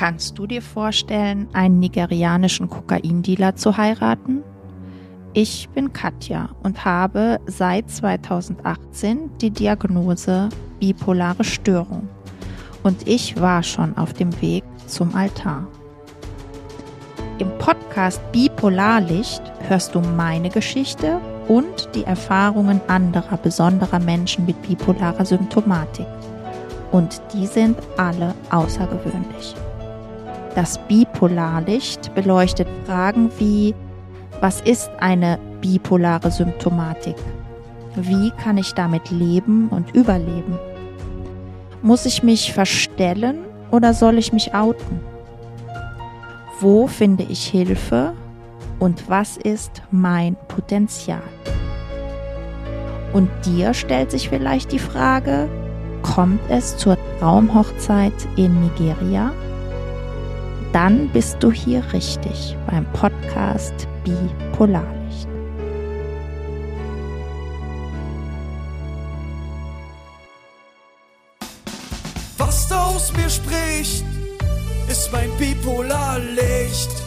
Kannst du dir vorstellen, einen nigerianischen Kokaindealer zu heiraten? Ich bin Katja und habe seit 2018 die Diagnose bipolare Störung. Und ich war schon auf dem Weg zum Altar. Im Podcast Bipolarlicht hörst du meine Geschichte und die Erfahrungen anderer besonderer Menschen mit bipolarer Symptomatik. Und die sind alle außergewöhnlich. Das Bipolarlicht beleuchtet Fragen wie, was ist eine bipolare Symptomatik? Wie kann ich damit leben und überleben? Muss ich mich verstellen oder soll ich mich outen? Wo finde ich Hilfe und was ist mein Potenzial? Und dir stellt sich vielleicht die Frage, kommt es zur Traumhochzeit in Nigeria? Dann bist du hier richtig beim Podcast Bipolarlicht. Was da aus mir spricht, ist mein Bipolarlicht.